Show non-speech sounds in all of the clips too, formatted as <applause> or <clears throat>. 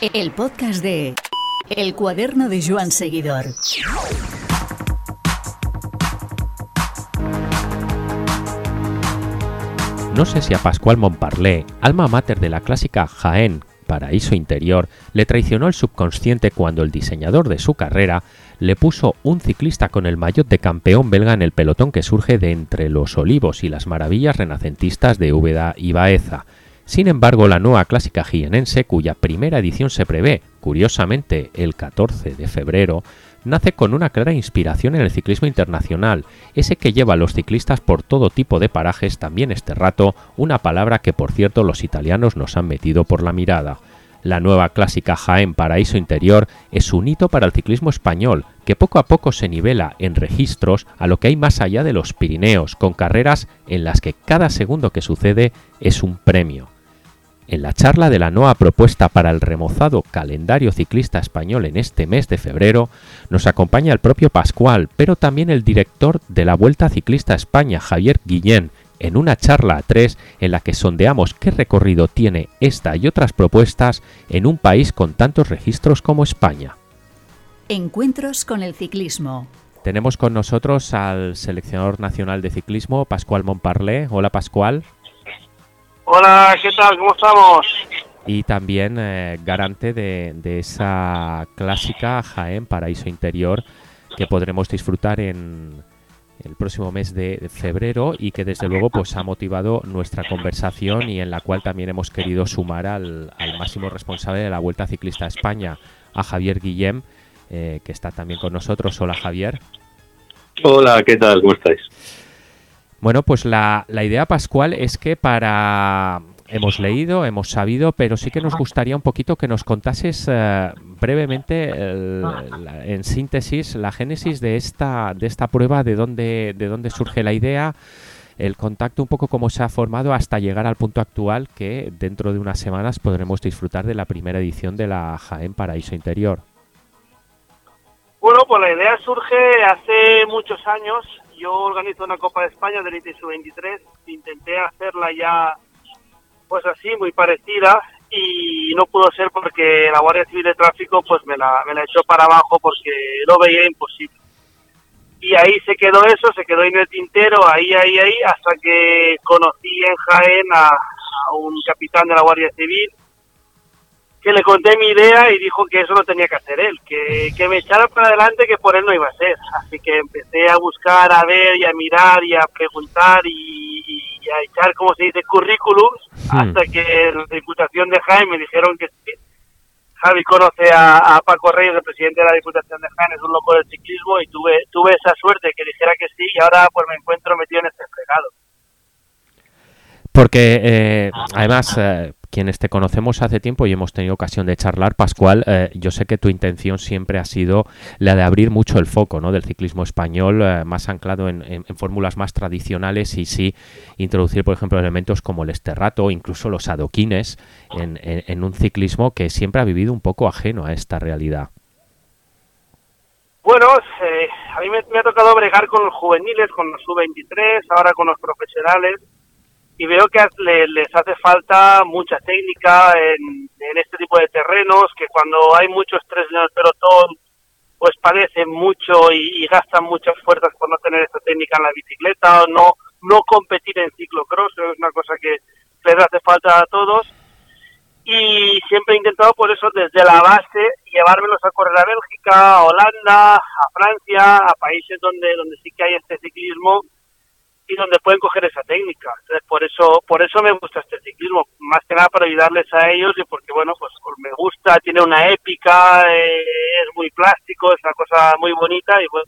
El podcast de El cuaderno de Joan Seguidor. No sé si a Pascual Montparlé, alma mater de la clásica Jaén, paraíso interior, le traicionó el subconsciente cuando el diseñador de su carrera le puso un ciclista con el maillot de campeón belga en el pelotón que surge de entre los olivos y las maravillas renacentistas de Úbeda y Baeza. Sin embargo, la nueva clásica jienense, cuya primera edición se prevé, curiosamente, el 14 de febrero, nace con una clara inspiración en el ciclismo internacional, ese que lleva a los ciclistas por todo tipo de parajes, también este rato, una palabra que por cierto los italianos nos han metido por la mirada. La nueva clásica Jaén Paraíso Interior es un hito para el ciclismo español, que poco a poco se nivela en registros a lo que hay más allá de los Pirineos, con carreras en las que cada segundo que sucede es un premio. En la charla de la nueva propuesta para el remozado calendario ciclista español en este mes de febrero, nos acompaña el propio Pascual, pero también el director de la Vuelta Ciclista España, Javier Guillén, en una charla a tres en la que sondeamos qué recorrido tiene esta y otras propuestas en un país con tantos registros como España. Encuentros con el ciclismo. Tenemos con nosotros al seleccionador nacional de ciclismo, Pascual Montparlé. Hola Pascual. Hola, ¿qué tal? ¿Cómo estamos? Y también eh, garante de, esa clásica Jaén Paraíso Interior que podremos disfrutar en el próximo mes de febrero y que desde luego pues ha motivado nuestra conversación y en la cual también hemos querido sumar al, máximo responsable de la Vuelta Ciclista a España, a Javier Guillem, eh, que está también con nosotros. Hola Javier. Hola, ¿qué tal? ¿Cómo estáis? Bueno, pues la, idea, Pascual, es que para... Hemos leído, hemos sabido, pero sí que nos gustaría un poquito que nos contases eh, brevemente, en síntesis, la génesis de esta, de esta prueba, de dónde, de dónde surge la idea, el contacto un poco cómo se ha formado hasta llegar al punto actual que dentro de unas semanas podremos disfrutar de la primera edición de la Jaén Paraíso Interior. Bueno, pues la idea surge hace muchos años yo organizo una Copa de España del ITSU 23, intenté hacerla ya pues así, muy parecida, y no pudo ser porque la Guardia Civil de Tráfico pues me la, me la echó para abajo porque lo veía imposible. Y ahí se quedó eso, se quedó en el tintero, ahí, ahí, ahí, hasta que conocí en Jaén a un capitán de la Guardia Civil que le conté mi idea y dijo que eso lo tenía que hacer él, que, que me echara para adelante, que por él no iba a ser. Así que empecé a buscar, a ver y a mirar y a preguntar y, a echar, como se dice, currículums, hmm. hasta que la Diputación de Jaén me dijeron que sí. Javi conoce a, Paco Reyes, el presidente de la Diputación de Jaén, es un loco del ciclismo y tuve tuve esa suerte que dijera que sí y ahora pues me encuentro metido en este fregado. Porque eh, además, eh, quienes te conocemos hace tiempo y hemos tenido ocasión de charlar, Pascual, eh, yo sé que tu intención siempre ha sido la de abrir mucho el foco del ciclismo español, eh, más anclado en, fórmulas más tradicionales y sí introducir, por ejemplo, elementos como el esterrato o incluso los adoquines en, un ciclismo que siempre ha vivido un poco ajeno a esta realidad. Bueno, eh, a mí me, me, ha tocado bregar con los juveniles, con los sub-23, ahora con los profesionales y veo que les hace falta mucha técnica en, este tipo de terrenos, que cuando hay mucho estrés en el pelotón, pues padecen mucho y, gastan muchas fuerzas por no tener esta técnica en la bicicleta o no, no competir en ciclocross, es una cosa que les hace falta a todos. Y siempre he intentado por eso desde la base llevármelos a correr a Bélgica, a Holanda, a Francia, a países donde, donde sí que hay este ciclismo y donde pueden coger esa técnica. Entonces, por eso, por eso me gusta este ciclismo, más que nada para ayudarles a ellos y porque, bueno, pues, me gusta, tiene una épica, eh, es muy plástico, es una cosa muy bonita y pues,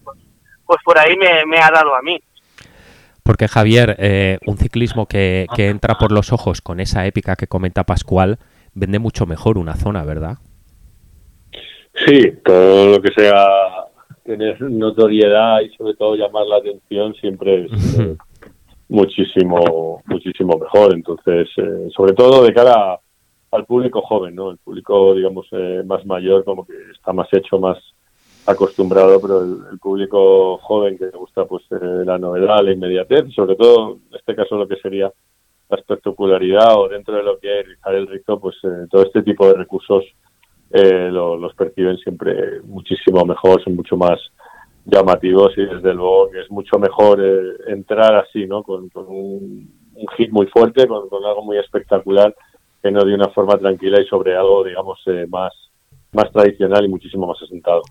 pues por ahí me, ha dado a mí. Porque Javier, eh, un ciclismo que, que entra por los ojos con esa épica que comenta Pascual, vende mucho mejor una zona, ¿verdad? Sí, todo lo que sea tener notoriedad y sobre todo llamar la atención siempre es, muchísimo, muchísimo mejor. Entonces, eh, sobre todo de cara al público joven, ¿no? El público, digamos, eh, más mayor, como que está más hecho, más acostumbrado, pero el, público joven que le gusta, pues, eh, la novedad, la inmediatez, sobre todo, en este caso, lo que sería la espectacularidad o dentro de lo que es rizar el ricto, pues, todo este tipo de recursos eh, los perciben siempre muchísimo mejor, son mucho más llamativos y desde luego que es mucho mejor eh, entrar así, ¿no? Con, un, hit muy fuerte, con, algo muy espectacular, que no de una forma tranquila y sobre algo, digamos, eh, más, más tradicional y muchísimo más asentado.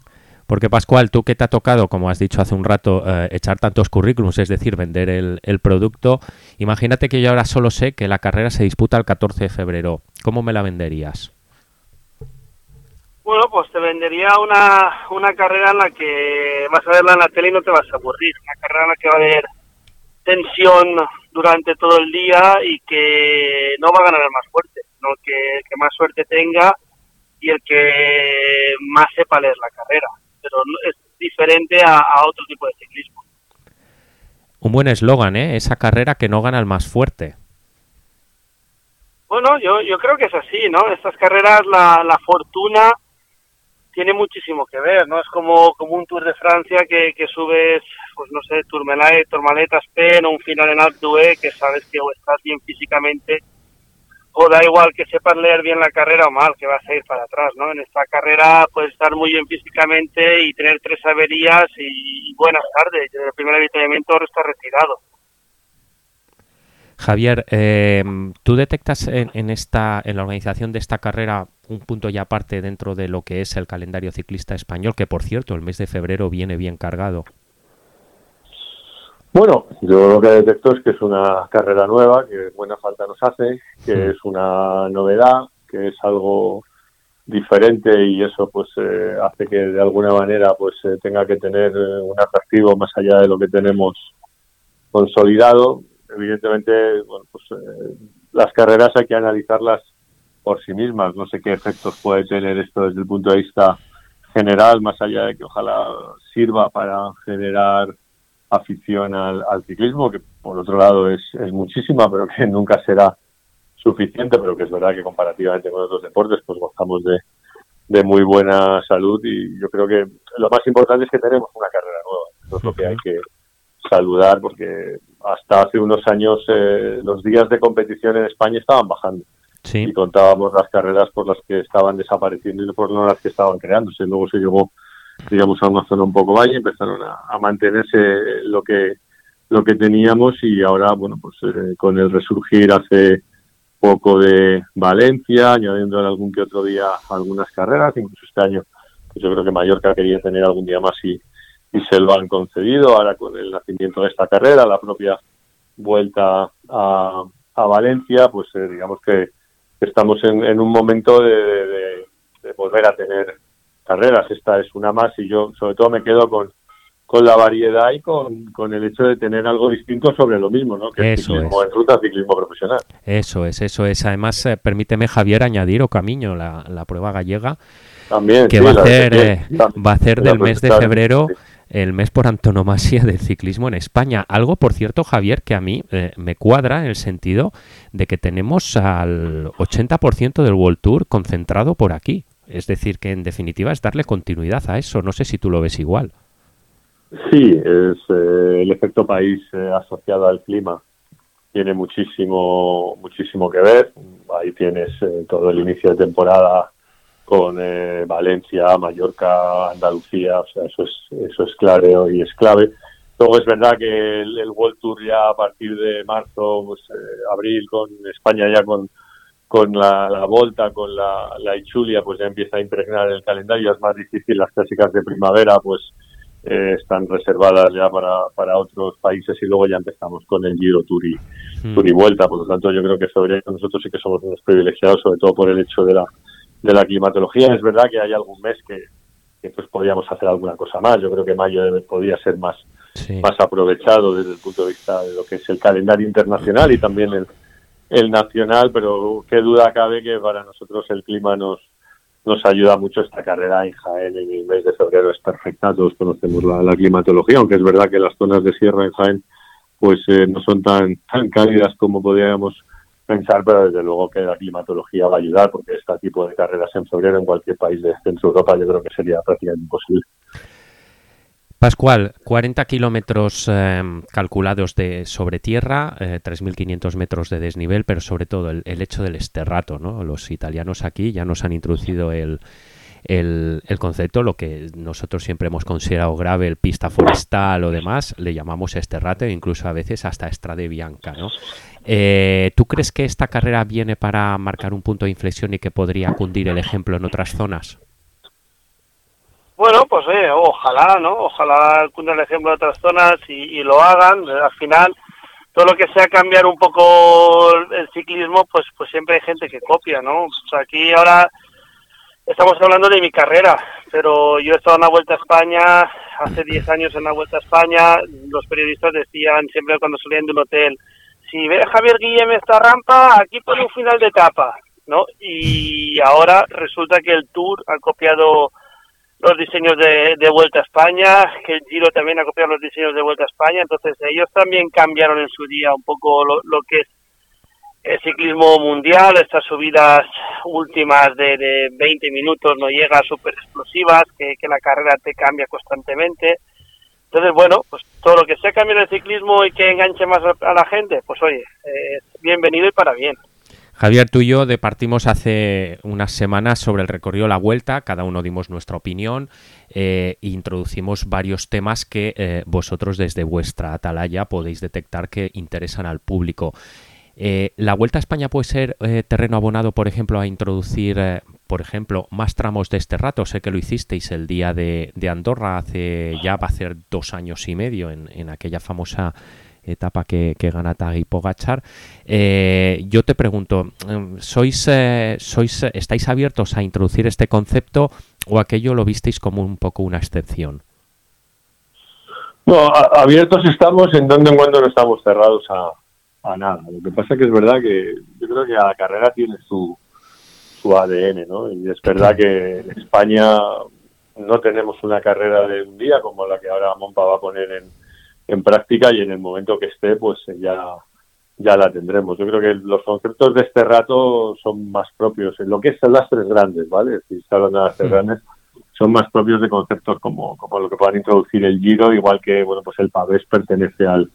Porque Pascual, tú que te ha tocado, como has dicho hace un rato, eh, echar tantos currículums, es decir, vender el, el, producto, imagínate que yo ahora solo sé que la carrera se disputa el 14 de febrero. ¿Cómo me la venderías? Bueno, pues te vendería una, una carrera en la que vas a verla en la tele y no te vas a aburrir. Una carrera en la que va a haber tensión durante todo el día y que no va a ganar el más fuerte, sino que el que más suerte tenga y el que más sepa leer la carrera. Pero es diferente a, otro tipo de ciclismo. Un buen eslogan, ¿eh? Esa carrera que no gana el más fuerte. Bueno, yo, yo creo que es así, ¿no? Estas carreras, la, la fortuna tiene muchísimo que ver, ¿no? Es como, como un Tour de Francia que, que subes, pues no sé, Tourmalet, Tourmalet, Aspen o un final en Alpe que sabes que o estás bien físicamente o da igual que sepas leer bien la carrera o mal, que vas a ir para atrás, ¿no? En esta carrera puedes estar muy bien físicamente y tener tres averías y, buenas tardes, el primer avituallamiento está retirado. Javier, eh, ¿tú detectas en, esta, en la organización de esta carrera un punto ya aparte dentro de lo que es el calendario ciclista español, que por cierto el mes de febrero viene bien cargado? Bueno, yo lo que detecto es que es una carrera nueva, que buena falta nos hace, que es una novedad, que es algo diferente y eso pues eh, hace que de alguna manera pues eh, tenga que tener un atractivo más allá de lo que tenemos consolidado evidentemente, bueno, pues eh, las carreras hay que analizarlas por sí mismas. No sé qué efectos puede tener esto desde el punto de vista general, más allá de que ojalá sirva para generar afición al, ciclismo, que por otro lado es, es muchísima, pero que <laughs> nunca será suficiente, pero que es verdad que comparativamente con otros deportes, pues gozamos de, de muy buena salud y yo creo que lo más importante es que tenemos una carrera nueva. Eso es lo que hay que saludar porque hasta hace unos años eh, los días de competición en España estaban bajando. Y contábamos las carreras por las que estaban desapareciendo y por las que estaban creándose. Luego se llegó, digamos, a una zona un poco valle, empezaron a, mantenerse lo que lo que teníamos y ahora, bueno, pues eh, con el resurgir hace poco de Valencia, añadiendo en algún que otro día algunas carreras, incluso este año pues yo creo que Mallorca quería tener algún día más y, y se lo han concedido ahora con el nacimiento de esta carrera, la propia vuelta a, a Valencia, pues eh, digamos que estamos en, un momento de, volver a tener carreras. Esta es una más y yo sobre todo me quedo con, con la variedad y con, con el hecho de tener algo distinto sobre lo mismo, ¿no? Que eso es ciclismo en ruta, ciclismo profesional. Eso es, eso es. Además, eh, permíteme, Javier, añadir o camino la, la prueba gallega, También, que va, a hacer, eh, va a hacer del mes de febrero el mes por antonomasia del ciclismo en España. Algo, por cierto, Javier, que a mí eh, me cuadra en el sentido de que tenemos al 80% del World Tour concentrado por aquí. Es decir, que en definitiva es darle continuidad a eso. No sé si tú lo ves igual. Sí, es eh, el efecto país eh, asociado al clima tiene muchísimo muchísimo que ver. Ahí tienes todo el inicio de temporada con eh, Valencia, Mallorca, Andalucía, o sea, eso es, eso es clave y es clave. Luego es verdad que el, World Tour ya a partir de marzo, pues, eh, abril, con España ya con, con la, la Volta, con la, la Ichulia, pues ya empieza a impregnar el calendario, es más difícil, las clásicas de primavera, pues eh, están reservadas ya para, para otros países y luego ya empezamos con el Giro Tour y, hmm. Tour y Vuelta, por lo tanto yo creo que sobre nosotros sí que somos unos privilegiados, sobre todo por el hecho de la de la climatología. Es verdad que hay algún mes que, pues podríamos hacer alguna cosa más. Yo creo que mayo podría ser más, más aprovechado desde el punto de vista de lo que es el calendario internacional y también el, el nacional, pero qué duda cabe que para nosotros el clima nos nos ayuda mucho esta carrera en Jaén en el mes de febrero es perfecta, todos conocemos la, climatología, aunque es verdad que las zonas de sierra en Jaén pues eh, no son tan, tan cálidas como podríamos pensar, pero desde luego que la climatología va a ayudar, porque este tipo de carreras en febrero en cualquier país de Centro Europa yo creo que sería prácticamente imposible. Pascual, 40 kilómetros eh, calculados de sobre tierra, 3.500 metros de desnivel, pero sobre todo el, el, hecho del esterrato, ¿no? Los italianos aquí ya nos han introducido el, el, concepto, lo que nosotros siempre hemos considerado grave, el pista forestal o demás, le llamamos esterrate, incluso a veces hasta estrade bianca, ¿no? Eh, ¿Tú crees que esta carrera viene para marcar un punto de inflexión y que podría cundir el ejemplo en otras zonas? Bueno, pues eh, ojalá, ¿no? Ojalá cunda el ejemplo en otras zonas y, lo hagan. Al final, todo lo que sea cambiar un poco el ciclismo, pues pues siempre hay gente que copia, ¿no? aquí ahora Estamos hablando de mi carrera, pero yo he estado en la Vuelta a España, hace 10 años en la Vuelta a España, los periodistas decían siempre cuando salían de un hotel, si ve Javier Guillem esta rampa, aquí pone un final de etapa, ¿no? Y ahora resulta que el Tour ha copiado los diseños de, Vuelta a España, que el Giro también ha copiado los diseños de Vuelta a España, entonces ellos también cambiaron en su día un poco lo, lo que es el ciclismo mundial, estas subidas últimas de, de 20 minutos no llega súper explosivas, que, la carrera te cambia constantemente. Entonces, bueno, pues todo lo que sea cambiar el ciclismo y que enganche más a la gente, pues oye, bienvenido y para bien. Javier, tú y yo departimos hace unas semanas sobre el recorrido la vuelta, cada uno dimos nuestra opinión e introducimos varios temas que eh, vosotros desde vuestra atalaya podéis detectar que interesan al público. Eh, ¿La Vuelta a España puede ser eh, terreno abonado, por ejemplo, a introducir, eh, por ejemplo, más tramos de este rato? Sé que lo hicisteis el día de, Andorra, hace ya va a ser dos años y medio, en, aquella famosa etapa que, gana Tag y Pogachar. yo te pregunto, ¿sois, ¿sois, ¿estáis abiertos a introducir este concepto o aquello lo visteis como un poco una excepción? No, abiertos estamos, en donde en cuando no estamos cerrados a, a nada. Lo que pasa que es verdad que yo creo que la carrera tiene su, su ADN, ¿no? Y es verdad que en España no tenemos una carrera de un día como la que ahora Monpa va a poner en, en práctica y en el momento que esté, pues ya, ya la tendremos. Yo creo que los conceptos de este rato son más propios en lo que es las tres grandes, ¿vale? Si se hablan de las tres grandes, son más propios de conceptos como, como lo que puedan introducir el Giro, igual que, bueno, pues el Pavés pertenece al,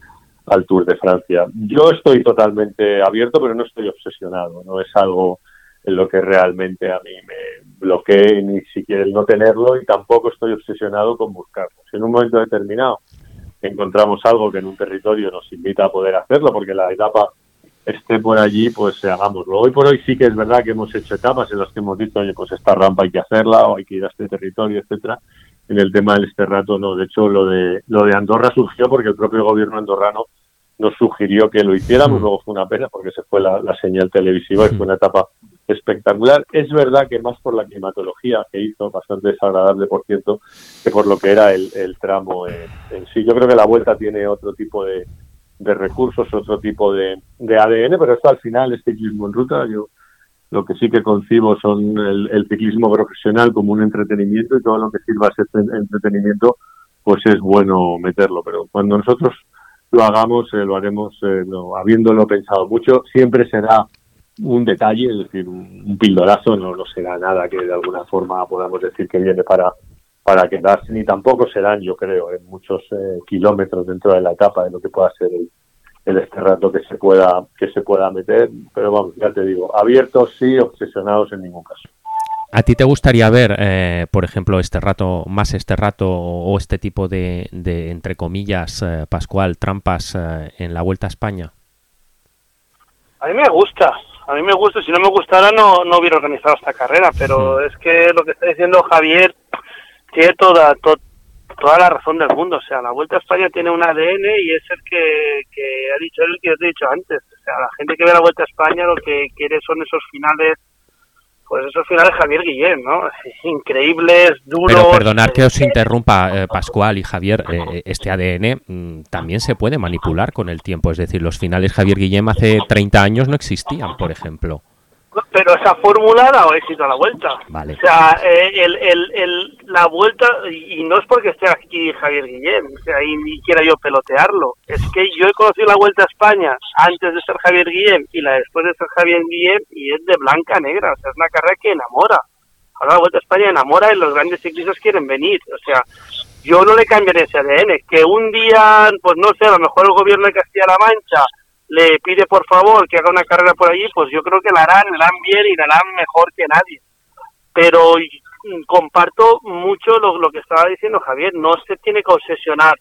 al Tour de Francia. Yo estoy totalmente abierto, pero no estoy obsesionado, no es algo en lo que realmente a mí me bloquee ni siquiera el no tenerlo y tampoco estoy obsesionado con buscarlo. Si en un momento determinado encontramos algo que en un territorio nos invita a poder hacerlo, porque la etapa esté por allí, pues hagámoslo. Hoy por hoy sí que es verdad que hemos hecho etapas en las que hemos dicho, oye, pues esta rampa hay que hacerla o hay que ir a este territorio, etcétera. En el tema del este rato, no. De hecho, lo de, lo de Andorra surgió porque el propio gobierno andorrano nos sugirió que lo hiciéramos, luego fue una pena porque se fue la, señal televisiva y fue una etapa espectacular. Es verdad que más por la climatología que hizo, bastante desagradable por cierto, que por lo que era el, tramo en, sí. Yo creo que la vuelta tiene otro tipo de, recursos, otro tipo de, ADN, pero esto al final es ciclismo en ruta. Yo lo que sí que concibo son el, ciclismo profesional como un entretenimiento y todo lo que sirva ese entretenimiento, pues es bueno meterlo. Pero cuando nosotros lo hagamos, eh, lo haremos eh, habiéndolo pensado mucho. Siempre será un detalle, es decir, un, pildorazo, no, no será nada que de alguna forma podamos decir que viene para, para quedarse, ni tampoco serán, yo creo, en muchos eh, kilómetros dentro de la etapa de lo que pueda ser el, el este rato que se pueda que se pueda meter, pero vamos, ya te digo, abiertos sí, obsesionados en ningún caso. ¿A ti te gustaría ver, eh, por ejemplo, este rato, más este rato o este tipo de, entre comillas, eh, Pascual, trampas eh, en la Vuelta a España? A mí me gusta, a mí me gusta. Si no me gustara, no, no hubiera organizado esta carrera, pero es que lo que está diciendo Javier tiene toda, toda la razón del mundo. O sea, la Vuelta a España tiene un ADN y es el que, que ha dicho él que yo te he dicho antes. O sea, la gente que ve la Vuelta a España lo que quiere son esos finales pues eso al final es Javier Guillén, ¿no? <laughs> Increíbles, duros. Pero perdonar que os interrumpa, eh, Pascual y Javier, eh, eh, este ADN mm, también se puede manipular con el tiempo. Es decir, los finales Javier Guillén hace 30 años no existían, por ejemplo pero esa fórmula ha dado éxito a la vuelta. Vale. O sea, eh, el, el, el, la vuelta, y no es porque esté aquí Javier Guillén, o sea, y ni quiera yo pelotearlo, es que yo he conocido la vuelta a España antes de ser Javier Guillén y la después de ser Javier Guillén y es de blanca a negra, o sea, es una carrera que enamora. Ahora la vuelta a España enamora y los grandes ciclistas quieren venir, o sea, yo no le cambiaré ese ADN. Que un día, pues no sé, a lo mejor el gobierno de Castilla-La Mancha le pide por favor que haga una carrera por allí, pues yo creo que la harán, la harán bien y la harán mejor que nadie. Pero comparto mucho lo, lo que estaba diciendo Javier, no se tiene que obsesionar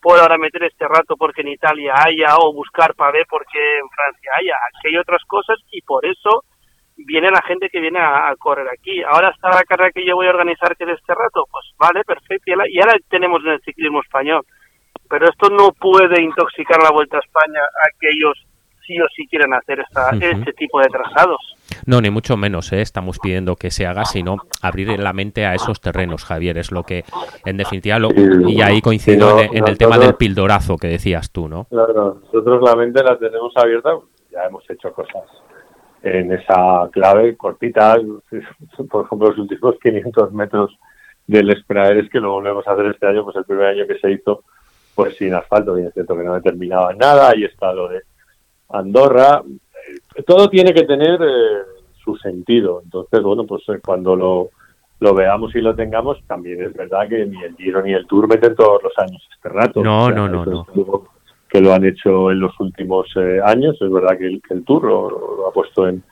por ahora meter este rato porque en Italia haya o buscar para ver porque en Francia haya. Aquí hay otras cosas y por eso viene la gente que viene a, correr aquí. Ahora está la carrera que yo voy a organizar que de este rato, pues vale, perfecto. Y ahora tenemos en el ciclismo español. Pero esto no puede intoxicar la Vuelta a España a aquellos sí o sí quieren hacer esta, este tipo de trazados. No, ni mucho menos, ¿eh? estamos pidiendo que se haga, sino abrir la mente a esos terrenos, Javier, es lo que, en definitiva, lo, y ahí coincido en, el tema del pildorazo que decías tú, ¿no? Claro, nosotros la mente la tenemos abierta, ya hemos hecho cosas en esa clave cortita, <laughs> por ejemplo, los últimos 500 metros del es que lo volvemos a hacer este año, pues el primer año que se hizo, pues sin asfalto, bien es cierto que no determinaba nada, ahí está lo de Andorra, todo tiene que tener eh, su sentido. Entonces, bueno, pues eh, cuando lo, lo veamos y lo tengamos, también es verdad que ni el Giro ni el Tour meten todos los años este rato. No, no, no, no. Que lo han hecho en los últimos eh, años. Es verdad que el, el Tour lo, ha puesto en,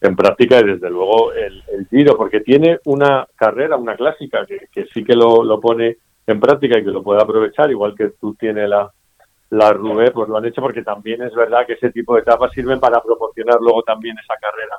en práctica y desde luego el, el, Giro, porque tiene una carrera, una clásica que, que sí que lo, lo pone en práctica y que lo puede aprovechar, igual que tú tienes la, la Rubé pues lo han hecho porque también es verdad que ese tipo de etapas sirven para proporcionar luego también esa carrera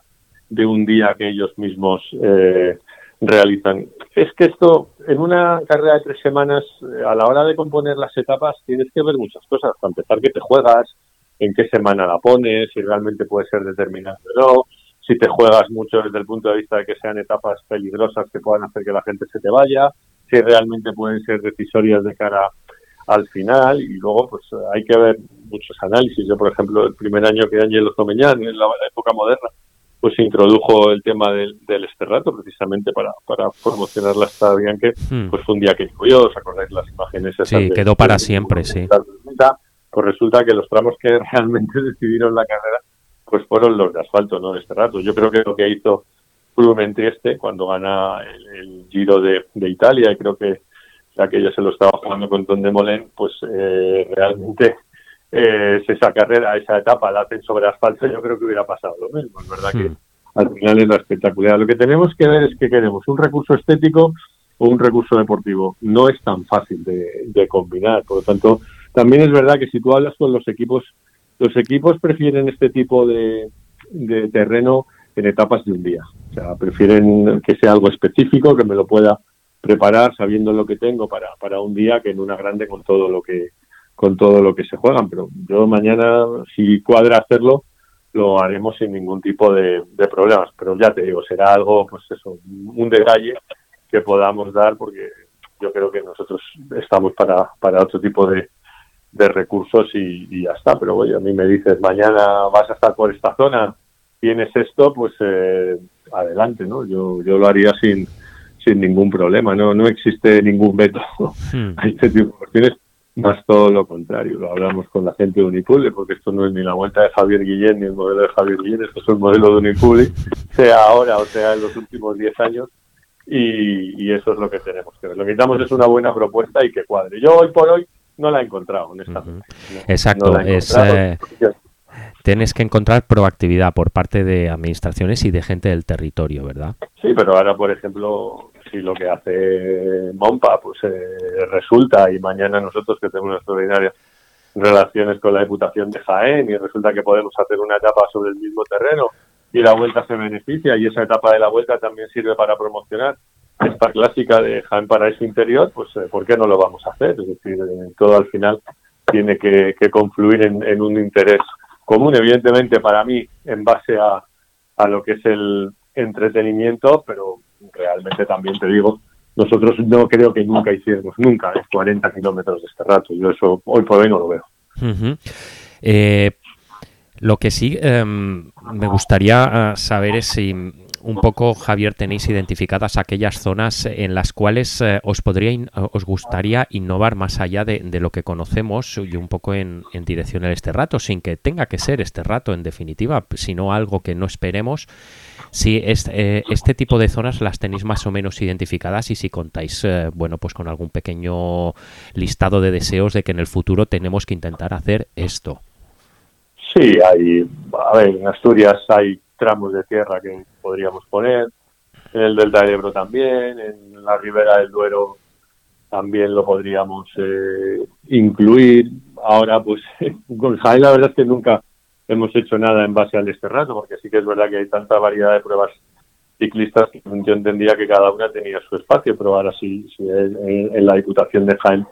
de un día que ellos mismos eh, realizan. Es que esto, en una carrera de tres semanas, eh, a la hora de componer las etapas, tienes que ver muchas cosas. Para empezar, que te juegas, en qué semana la pones, si realmente puede ser determinante o no, si te juegas mucho desde el punto de vista de que sean etapas peligrosas que puedan hacer que la gente se te vaya, si realmente pueden ser decisorias de cara al final y luego pues hay que ver muchos análisis. Yo, por ejemplo, el primer año que Ángel Zomeñán, en la época moderna, pues introdujo el tema del, del esterrato precisamente para, para promocionar la Estrada Bianche, hmm. pues fue un día que yo, ¿os acordáis las imágenes? Sí, quedó para siempre, sí. Pues resulta que los tramos que <laughs> realmente decidieron la carrera, pues fueron los de asfalto, no de esterrato. Yo creo que lo que hizo este cuando gana el, Giro de, de Italia, y creo que ya que ella se lo estaba jugando con Tom de pues eh, realmente eh, esa carrera, esa etapa la hacen sobre asfalto, yo creo que hubiera pasado lo mismo. Es verdad que hmm. al final es la espectacular. Lo que tenemos que ver es que queremos un recurso estético o un recurso deportivo. No es tan fácil de, combinar. Por lo tanto, también es verdad que si tú hablas con los equipos, los equipos prefieren este tipo de, de terreno en etapas de un día. O sea, prefieren que sea algo específico, que me lo pueda preparar sabiendo lo que tengo para, para un día que en una grande con todo lo que con todo lo que se juegan. Pero yo mañana si cuadra hacerlo lo haremos sin ningún tipo de, problemas. Pero ya te digo será algo pues eso un detalle que podamos dar porque yo creo que nosotros estamos para, para otro tipo de, de recursos y, ya está. Pero oye a mí me dices mañana vas a estar por esta zona tienes esto pues eh, adelante no yo yo lo haría sin sin ningún problema, no no existe ningún veto hmm. a este tipo de cuestiones, más todo lo contrario, lo hablamos con la gente de Unipule, porque esto no es ni la vuelta de Javier Guillén ni el modelo de Javier Guillén, esto es el modelo de Unipule, sea ahora o sea en los últimos 10 años, y, eso es lo que tenemos que ver. Lo que necesitamos es una buena propuesta y que cuadre. Yo hoy por hoy no la he encontrado, honestamente. Exacto, es... Eh, tienes que encontrar proactividad por parte de administraciones y de gente del territorio, ¿verdad? Sí, pero ahora, por ejemplo, si lo que hace Mompa pues eh, resulta y mañana nosotros que tenemos extraordinarias relaciones con la Diputación de Jaén y resulta que podemos hacer una etapa sobre el mismo terreno y la vuelta se beneficia y esa etapa de la vuelta también sirve para promocionar esta clásica de Jaén Paraíso Interior, pues eh, ¿por qué no lo vamos a hacer? Es decir, eh, todo al final tiene que, confluir en, un interés común, evidentemente para mí en base a, a lo que es el entretenimiento, pero realmente también te digo, nosotros no creo que nunca hiciéramos, nunca, 40 kilómetros de este rato. Yo eso hoy por hoy no lo veo. Eh, lo que sí em, me gustaría eh, saber es si un poco, Javier, tenéis identificadas aquellas zonas en las cuales eh, os podría os gustaría innovar más allá de, lo que conocemos y un poco en, dirección a este rato, sin que tenga que ser este rato en definitiva, sino algo que no esperemos. Si eh, este tipo de zonas las tenéis más o menos identificadas y si contáis, eh, bueno, pues con algún pequeño listado de deseos de que en el futuro tenemos que intentar hacer esto. Sí, hay, a ver, en Asturias hay tramos de tierra que podríamos poner, en el Delta del Ebro también, en la ribera del Duero también lo podríamos eh, incluir. Ahora, pues <laughs> con Jaén la verdad es que nunca hemos hecho nada en base al este rato, porque sí que es verdad que hay tanta variedad de pruebas ciclistas que yo entendía que cada una tenía su espacio, pero ahora sí, en, la Diputación de Jaén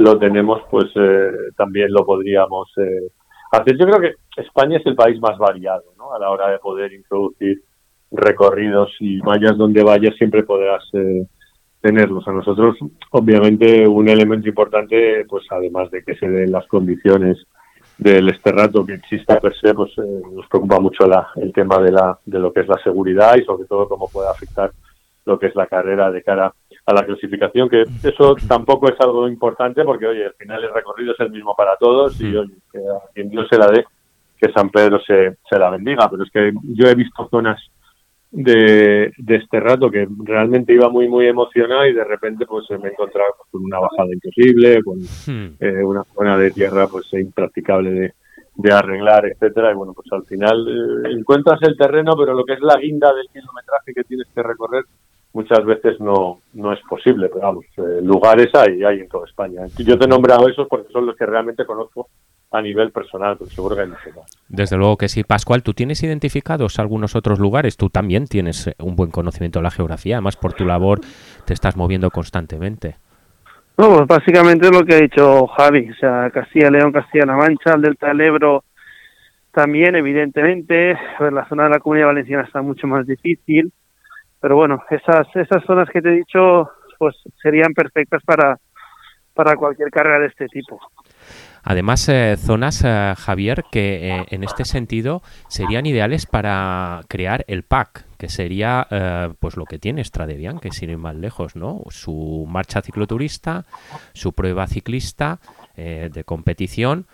lo tenemos, pues eh, también lo podríamos eh, hacer. Yo creo que España es el país más variado ¿no? a la hora de poder introducir recorridos y vayas donde vayas siempre podrás eh, tenerlos. A nosotros, obviamente, un elemento importante, pues además de que se den las condiciones del esterrato que exista per se, pues eh, nos preocupa mucho la, el tema de, la, de lo que es la seguridad y sobre todo cómo puede afectar lo que es la carrera de cara a la clasificación, que eso tampoco es algo importante porque, oye, al final el recorrido es el mismo para todos y, oye, que a quien Dios se la dé, que San Pedro se, se la bendiga. Pero es que yo he visto zonas de, de este rato que realmente iba muy, muy emocionado y de repente pues me encontraba con una bajada imposible, con hmm. eh, una zona de tierra pues impracticable de, de arreglar, etcétera y bueno pues al final eh, encuentras el terreno pero lo que es la guinda del kilometraje que tienes que recorrer muchas veces no, no es posible, pero vamos, eh, lugares hay, hay en toda España. Yo te he nombrado esos porque son los que realmente conozco a nivel personal, pero seguro muchos más. Desde luego que sí. Pascual, ¿tú tienes identificados algunos otros lugares? Tú también tienes eh, un buen conocimiento de la geografía, además por tu labor te estás moviendo constantemente. No, pues básicamente es lo que ha dicho Javi, o sea, Castilla-León, Castilla-La Mancha, el Delta del Ebro también, evidentemente, ver, la zona de la Comunidad Valenciana está mucho más difícil, pero bueno, esas, esas zonas que te he dicho, pues serían perfectas para, para cualquier carrera de este tipo. Además, eh, zonas, eh, Javier, que eh, en este sentido serían ideales para crear el pack, que sería pues lo que tiene Stradevian, que sin ir más lejos, ¿no? Su marcha cicloturista, su prueba ciclista de competición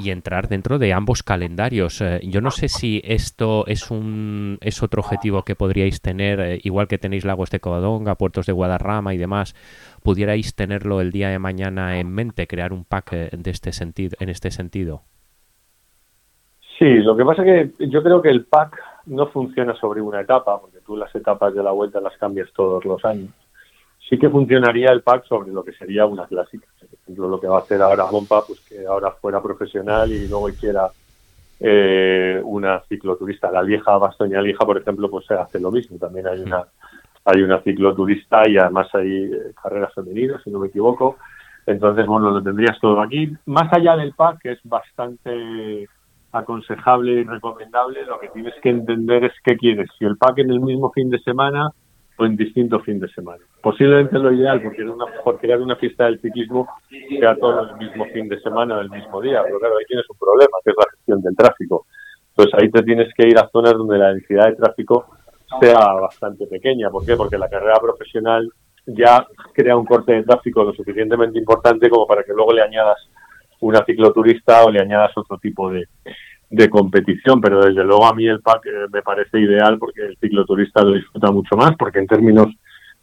y entrar dentro de ambos calendarios. Eh, yo no sé si esto es un es otro objetivo que podríais tener, eh, igual que tenéis Lagos de Covadonga, Puertos de Guadarrama y demás, pudierais tenerlo el día de mañana en mente, crear un pack eh, de este sentido, en este sentido. Sí, lo que pasa es que yo creo que el pack no funciona sobre una etapa, porque tú las etapas de la vuelta las cambias todos los años sí que funcionaría el pack sobre lo que sería una clásica. Por ejemplo, lo que va a hacer ahora Mompa, pues que ahora fuera profesional y luego hiciera eh, una cicloturista. La vieja Bastoña Lija, por ejemplo, pues se hace lo mismo. También hay una hay una cicloturista y además hay eh, carreras femeninas, si no me equivoco. Entonces, bueno, lo tendrías todo aquí. Más allá del pack, que es bastante aconsejable y recomendable, lo que tienes que entender es qué quieres. Si el pack en el mismo fin de semana o en distintos fin de semana. Posiblemente lo ideal, porque, una, porque crear una fiesta del ciclismo sea todo el mismo fin de semana o el mismo día, pero claro, ahí tienes un problema, que es la gestión del tráfico. Entonces ahí te tienes que ir a zonas donde la densidad de tráfico sea bastante pequeña. ¿Por qué? Porque la carrera profesional ya crea un corte de tráfico lo suficientemente importante como para que luego le añadas una cicloturista o le añadas otro tipo de, de competición, pero desde luego a mí el pack eh, me parece ideal porque el cicloturista lo disfruta mucho más, porque en términos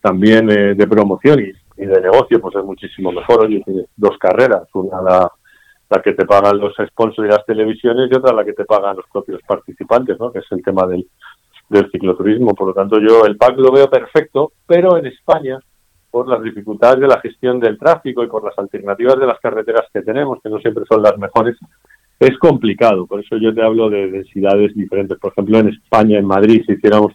también eh, de promoción y, de negocio, pues es muchísimo mejor. Oye, tienes dos carreras, una la, la, que te pagan los sponsors y las televisiones y otra la que te pagan los propios participantes, ¿no? que es el tema del, del cicloturismo. Por lo tanto, yo el pack lo veo perfecto, pero en España, por las dificultades de la gestión del tráfico y por las alternativas de las carreteras que tenemos, que no siempre son las mejores, es complicado, por eso yo te hablo de densidades diferentes. Por ejemplo, en España, en Madrid, si hiciéramos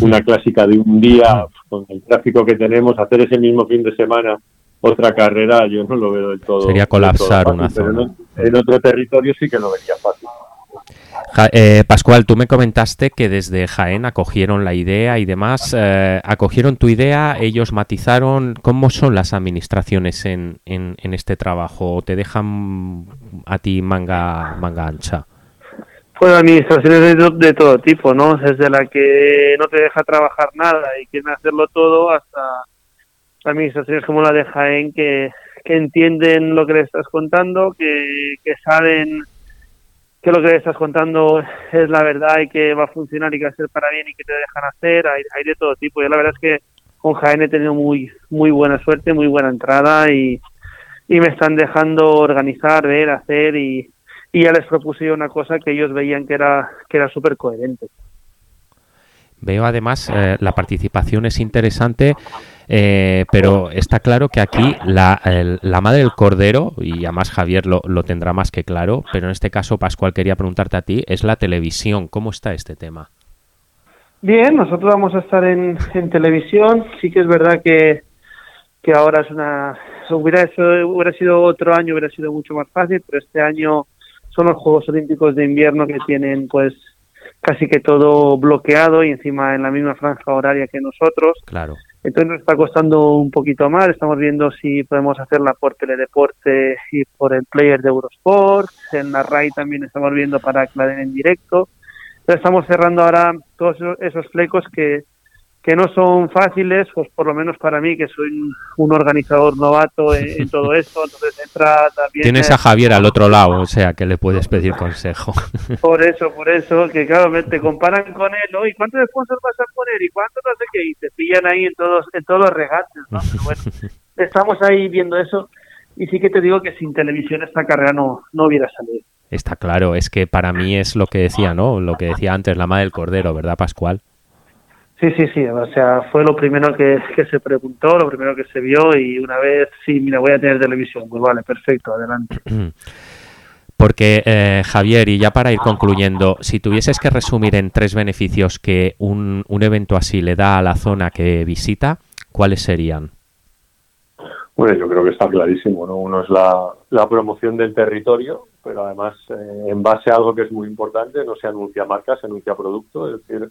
una clásica de un día, con el tráfico que tenemos, hacer ese mismo fin de semana otra carrera, yo no lo veo del todo. Sería colapsar una zona. en otro territorio sí que lo vería fácil. Eh, Pascual, tú me comentaste que desde Jaén acogieron la idea y demás. Eh, ¿Acogieron tu idea? ¿Ellos matizaron? ¿Cómo son las administraciones en, en, este trabajo? ¿Te dejan a ti manga, manga ancha? Pues administraciones de, de, todo tipo, ¿no? Desde la que no te deja trabajar nada y quiere hacerlo todo hasta administraciones como la de Jaén que, que entienden lo que le estás contando, que, que saben que lo que estás contando es la verdad y que va a funcionar y que va a ser para bien y que te dejan hacer, hay, hay de todo tipo. Yo la verdad es que con Jaén he tenido muy, muy buena suerte, muy buena entrada y, y me están dejando organizar, ver, hacer y, y ya les propuse una cosa que ellos veían que era, que era súper coherente. Veo además eh, la participación es interesante, eh, pero está claro que aquí la, el, la, madre del cordero, y además Javier lo, lo, tendrá más que claro, pero en este caso Pascual quería preguntarte a ti, es la televisión. ¿Cómo está este tema? Bien, nosotros vamos a estar en, en televisión. Sí que es verdad que, que ahora es una... Hubiera, eso, hubiera sido otro año, hubiera sido mucho más fácil, pero este año son los Juegos Olímpicos de invierno que tienen pues casi que todo bloqueado y encima en la misma franja horaria que nosotros. Claro. Entonces nos está costando un poquito más. Estamos viendo si podemos hacerla por Teledeporte y por el player de Eurosport. En la RAI también estamos viendo para que la den en directo. Entonces estamos cerrando ahora todos esos flecos que, que no son fáciles, pues por lo menos para mí, que soy un, organizador novato en, en, todo <laughs> esto, entonces entra también... Tienes a Javier al otro lado, <laughs> o sea, que le puedes pedir consejo. <laughs> Por eso, por eso, que claro, te comparan con él, ¿no? ¿Y cuántos sponsors vas a poner? ¿Y cuánto no sé qué? Y te pillan ahí en todos, en todos los regates, ¿no? Pero bueno, estamos ahí viendo eso y sí que te digo que sin televisión esta carrera no, no hubiera salido. Está claro, es que para mí es lo que decía, ¿no? Lo que decía antes, la madre del cordero, ¿verdad, Pascual? Sí, sí, sí, o sea, fue lo primero que, <laughs> que, se preguntó, lo primero que se vio y una vez, sí, mira, voy a tener televisión, pues vale, perfecto, adelante. <clears throat> Porque, eh, Javier, y ya para ir concluyendo, si tuvieses que resumir en tres beneficios que un, un evento así le da a la zona que visita, ¿cuáles serían? Bueno, yo creo que está clarísimo, ¿no? Uno es la, la promoción del territorio, pero además, eh, en base a algo que es muy importante, no se anuncia marca, se anuncia producto, es decir,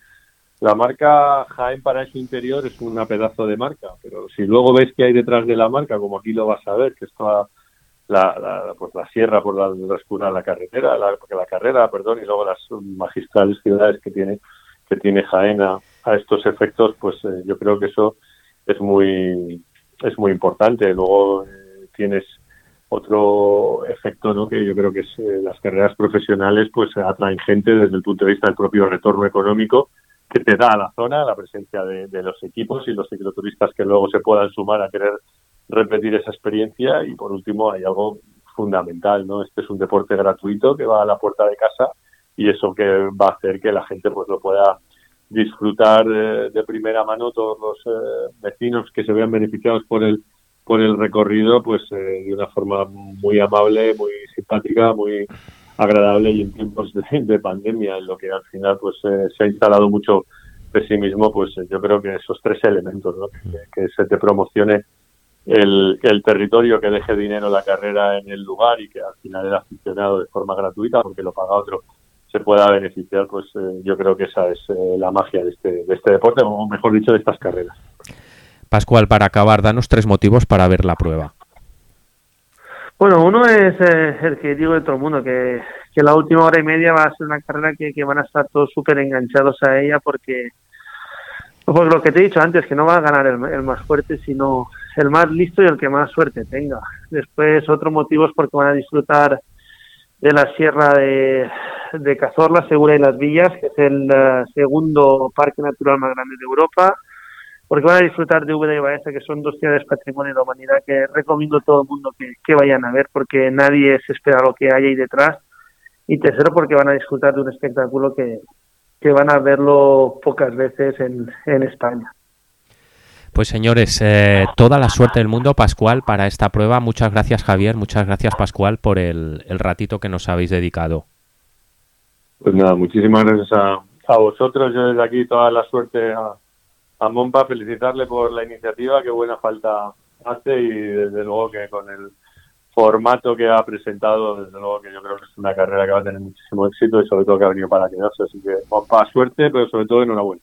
la marca Jaén para su interior es una pedazo de marca, pero si luego ves que hay detrás de la marca, como aquí lo vas a ver, que está la, la, pues la sierra por la transcurrir la carretera, la, la carrera, perdón, y luego las magistrales ciudades que tiene que tiene Jaén a, a estos efectos, pues eh, yo creo que eso es muy es muy importante. Luego eh, tienes otro efecto, ¿no? Que yo creo que es eh, las carreras profesionales, pues atraen gente desde el punto de vista del propio retorno económico que te da a la zona, la presencia de, los equipos y los cicloturistas que luego se puedan sumar a querer repetir esa experiencia. Y por último, hay algo fundamental, ¿no? Este es un deporte gratuito que va a la puerta de casa y eso que va a hacer que la gente pues lo pueda disfrutar de, de primera mano todos los eh, vecinos que se vean beneficiados por el por el recorrido pues eh, de una forma muy amable muy simpática muy agradable y en tiempos de, de, pandemia en lo que al final pues eh, se ha instalado mucho pesimismo pues eh, yo creo que esos tres elementos ¿no? que, se te promocione el, el territorio que deje dinero la carrera en el lugar y que al final era aficionado de forma gratuita porque lo paga otro se pueda beneficiar pues eh, yo creo que esa es la magia de este, de este deporte o mejor dicho de estas carreras Pascual para acabar danos tres motivos para ver la prueba bueno, uno es eh, el que digo de todo el mundo, que, que la última hora y media va a ser una carrera que, que van a estar todos súper enganchados a ella porque, pues lo que te he dicho antes, que no va a ganar el, más fuerte, sino el más listo y el que más suerte tenga. Después, otro motivo es porque van a disfrutar de la sierra de, de Cazorla, Segura y Las Villas, que es el uh, segundo parque natural más grande de Europa porque van a disfrutar de Úbeda y Baeza, que son dos ciudades patrimonio de la humanidad que recomiendo a todo el mundo que, que, vayan a ver, porque nadie se espera lo que hay ahí detrás. Y tercero, porque van a disfrutar de un espectáculo que, que van a verlo pocas veces en, en España. Pues señores, eh, toda la suerte del mundo, Pascual, para esta prueba. Muchas gracias, Javier. Muchas gracias, Pascual, por el, el ratito que nos habéis dedicado. Pues nada, muchísimas gracias a, a vosotros. Yo desde aquí toda la suerte a, a Monpa felicitarle por la iniciativa, qué buena falta hace y desde luego que con el formato que ha presentado, desde luego que yo creo que es una carrera que va a tener muchísimo éxito y sobre todo que ha venido para quedarse. Así que Monpa, suerte, pero sobre todo enhorabuena.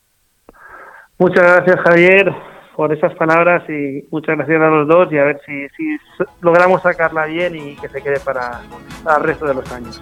Muchas gracias Javier por esas palabras y muchas gracias a los dos y a ver si, logramos sacarla bien y que se quede para el resto de los años.